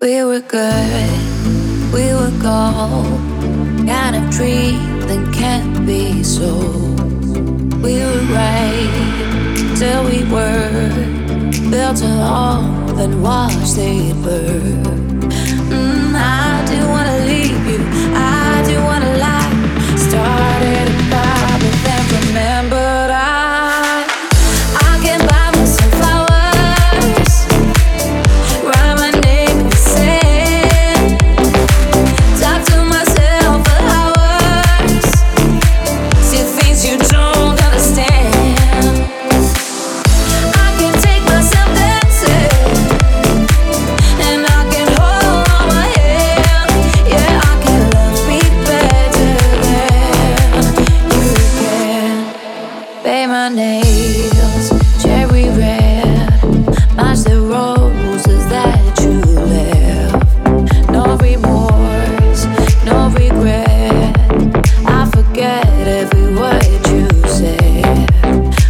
We were good, we were gold. Kind of dream that can't be so. We were right till we were built a home, then watched it burn. Cherry red, match the roses that you left. No remorse, no regret. I forget every word you said.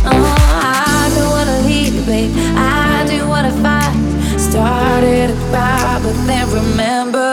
Oh, I do wanna leave. I do wanna fight. Started but then remember.